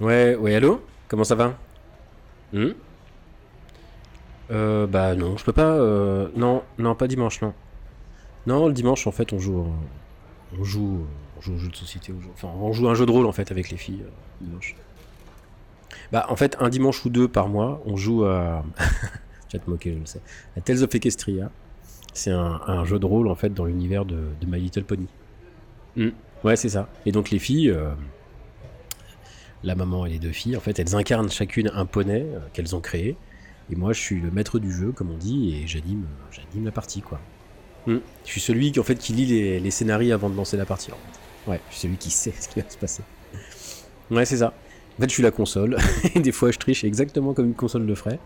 Ouais, ouais, allô Comment ça va Hmm Euh, bah non, je peux pas... euh, Non, non, pas dimanche, non. Non, le dimanche, en fait, on joue... euh, On joue... On joue au jeu de société. on Enfin, on joue un jeu de rôle, en fait, avec les filles, euh, dimanche. Bah, en fait, un dimanche ou deux par mois, on joue à... tu vas te moquer, je le sais. À Tales of Equestria. C'est un, un jeu de rôle, en fait, dans l'univers de, de My Little Pony. Hmm. Ouais, c'est ça. Et donc, les filles... euh, la maman et les deux filles, en fait, elles incarnent chacune un poney euh, qu'elles ont créé. Et moi, je suis le maître du jeu, comme on dit, et j'anime, j'anime la partie, quoi. Hmm. Je suis celui qui, en fait, qui lit les, les scénarios avant de lancer la partie. en fait. Ouais, je suis celui qui sait ce qui va se passer. Ouais, c'est ça. En fait, je suis la console, et des fois, je triche exactement comme une console le ferait.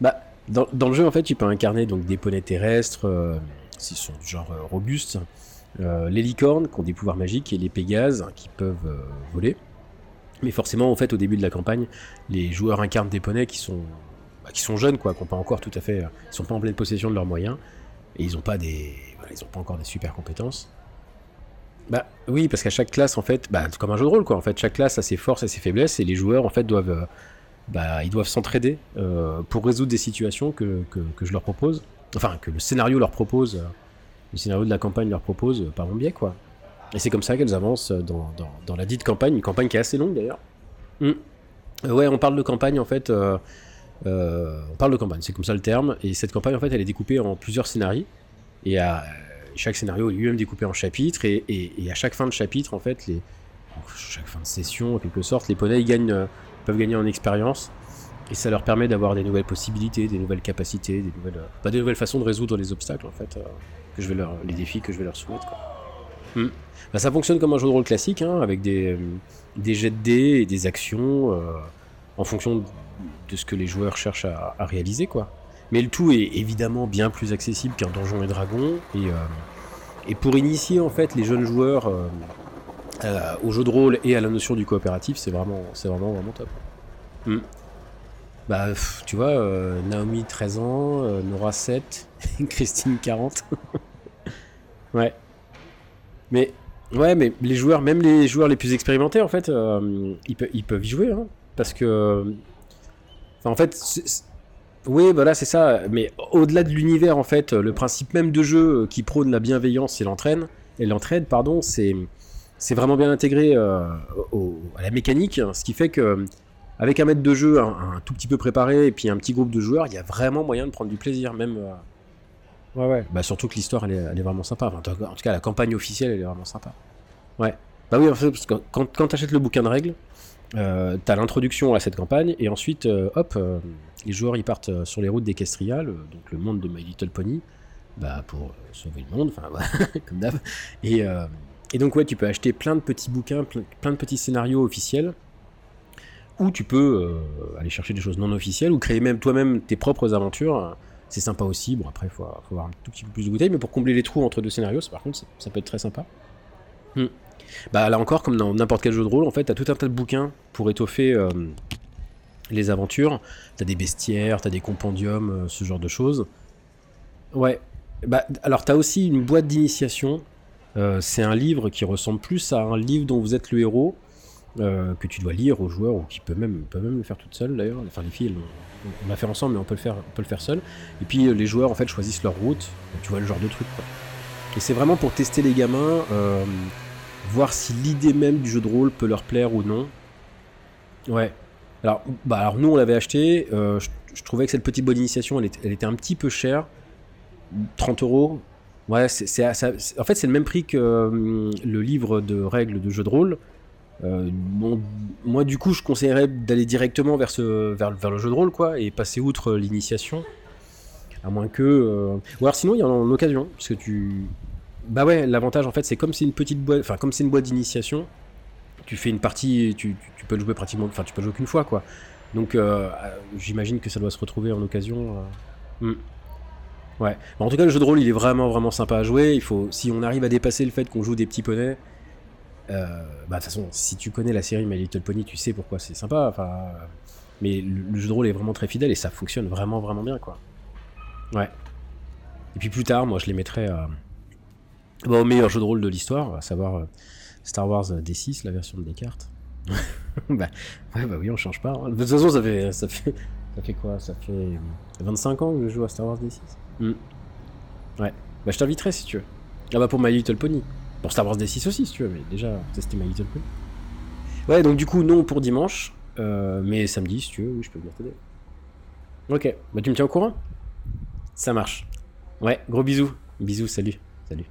Bah, dans, le jeu, en fait, tu peux incarner donc des poneys terrestres, euh, s'ils sont du genre euh, robustes, euh, les licornes qui ont des pouvoirs magiques, et les pégases qui peuvent voler. Mais forcément, en fait, au début de la campagne, les joueurs incarnent des poneys qui sont, bah, qui sont jeunes, quoi, qui pas encore tout à fait, ils sont pas en pleine possession de leurs moyens, et ils n'ont pas des, ils ont pas encore des super compétences. Bah oui, parce qu'à chaque classe, en fait, bah, c'est comme un jeu de rôle, quoi. En fait, chaque classe a ses forces et ses faiblesses, et les joueurs, en fait, doivent, bah, ils doivent s'entraider euh, pour résoudre des situations que, je leur propose, enfin, que le scénario leur propose, euh, le scénario de la campagne leur propose euh, par mon biais, quoi. Et c'est comme ça qu'elles avancent dans, dans, dans la dite campagne, une campagne qui est assez longue d'ailleurs. Mm. Euh, ouais, on parle de campagne en fait. on parle de campagne, c'est comme ça le terme. Et cette campagne en fait, elle est découpée en plusieurs scénarios. Et à, chaque scénario est lui-même découpé en chapitres. Et, à chaque fin de chapitre, en fait, chaque fin de session, en quelque sorte, les poneys gagnent, peuvent gagner en expérience. Et ça leur permet d'avoir des nouvelles possibilités, des nouvelles capacités, des nouvelles, euh, bah, des nouvelles façons de résoudre les obstacles en fait, euh, que je vais leur, les défis que je vais leur soumettre. Quoi. Mm. Bah, ça fonctionne comme un jeu de rôle classique, hein, avec des, euh, des jets de dés et des actions en fonction de ce que les joueurs cherchent à, réaliser, quoi. Mais le tout est évidemment bien plus accessible qu'un Donjon et Dragon, et, et pour initier en fait les jeunes joueurs euh, au jeu de rôle et à la notion du coopératif, c'est vraiment, c'est vraiment vraiment top. Mm. Bah, pff, tu vois, euh, Naomi 13 ans, euh, Nora 7, Christine 40. ouais. Mais Ouais, mais les joueurs, même les joueurs les plus expérimentés, en fait, ils, pe- ils peuvent y jouer, hein, parce que, en fait, c'est- c'est- oui, voilà, c'est ça. Mais au-delà de l'univers, en fait, le principe même de jeu qui prône la bienveillance et l'entraîne, et l'entraide, pardon, c'est c'est vraiment bien intégré euh, au- à la mécanique, hein, ce qui fait que avec un maître de jeu un, un tout petit peu préparé et puis un petit groupe de joueurs, il y a vraiment moyen de prendre du plaisir, même. euh, Ouais, ouais. Bah, surtout que l'histoire, elle est, elle est vraiment sympa. Enfin, en tout cas- la campagne officielle, elle est vraiment sympa. Ouais. Bah oui, en fait, parce que quand, quand tu achètes le bouquin de règles, euh, t'as l'introduction à cette campagne, et ensuite, euh, hop, euh, les joueurs, ils partent sur les routes d'Equestria, le- donc le monde de My Little Pony, bah, pour sauver le monde, enfin, comme d'hab. Et, et donc, ouais, tu peux acheter plein de petits bouquins, plein, de petits scénarios officiels, ou tu peux euh, aller chercher des choses non officielles, ou créer même toi-même tes propres aventures. C'est sympa aussi. Bon, après, il faut, faut avoir un tout petit peu plus de bouteilles, mais pour combler les trous entre deux scénarios, ça, par contre, ça, ça peut être très sympa. Hmm. Bah, là encore, comme dans n'importe quel jeu de rôle, en fait, t'as tout un tas de bouquins pour étoffer euh, les aventures. T'as des bestiaires, t'as des compendiums, euh, ce genre de choses. Ouais. Bah, alors, t'as aussi une boîte d'initiation. Euh, c'est un livre qui ressemble plus à un livre dont vous êtes le héros, euh, que tu dois lire aux joueurs, ou qui peut même, peut même le faire toute seule d'ailleurs. Enfin, les filles, on l'a fait ensemble, mais on peut le faire, on peut le faire seul. Et puis euh, les joueurs en fait choisissent leur route. Tu vois le genre de truc. Et c'est vraiment pour tester les gamins, voir si l'idée même du jeu de rôle peut leur plaire ou non. Ouais. Alors, bah, alors nous on l'avait acheté. je, trouvais que cette petite bonne initiation, elle, elle était un petit peu chère. 30 euros. Ouais, c'est, en fait c'est le même prix que euh, le livre de règles de jeu de rôle. Euh, moi, du coup, je conseillerais d'aller directement vers, le jeu de rôle, quoi, et passer outre l'initiation. À moins que. euh, Ou alors, sinon, il y en a en occasion. Parce que tu. Bah ouais, l'avantage, en fait, c'est comme c'est une petite boîte. Enfin, comme c'est une boîte d'initiation, tu fais une partie. Tu, peux le jouer pratiquement. Enfin, tu peux jouer qu'une fois, quoi. Donc, euh, j'imagine que ça doit se retrouver en occasion. euh. Ouais. Bon, en tout cas, le jeu de rôle, il est vraiment, vraiment sympa à jouer. Il faut, si on arrive à dépasser le fait qu'on joue des petits poneys, euh, bah, de toute façon, si tu connais la série My Little Pony, tu sais pourquoi c'est sympa. Enfin, euh, mais le, jeu de rôle est vraiment très fidèle et ça fonctionne vraiment, vraiment bien, quoi. Ouais. Et puis plus tard, moi, je les mettrais à, Bah, au meilleur jeu de rôle de l'histoire, à savoir euh, Star Wars D6, la version de Descartes. bah, bah oui, on change pas. hein. De toute façon, ça fait, ça fait quoi? Ça fait 25 ans que je joue à Star Wars D6. Hmm. Ouais. Bah, je t'inviterai si tu veux. Ah bah, pour My Little Pony. Pour Star Wars D6 aussi, si tu veux, mais déjà, tester My Little Pony. Ouais, donc du coup, non pour dimanche, euh, mais samedi, si tu veux, oui, je peux venir t'aider. Ok, bah tu me tiens au courant? Ça marche. Ouais, gros bisous. Bisous, salut. Salut.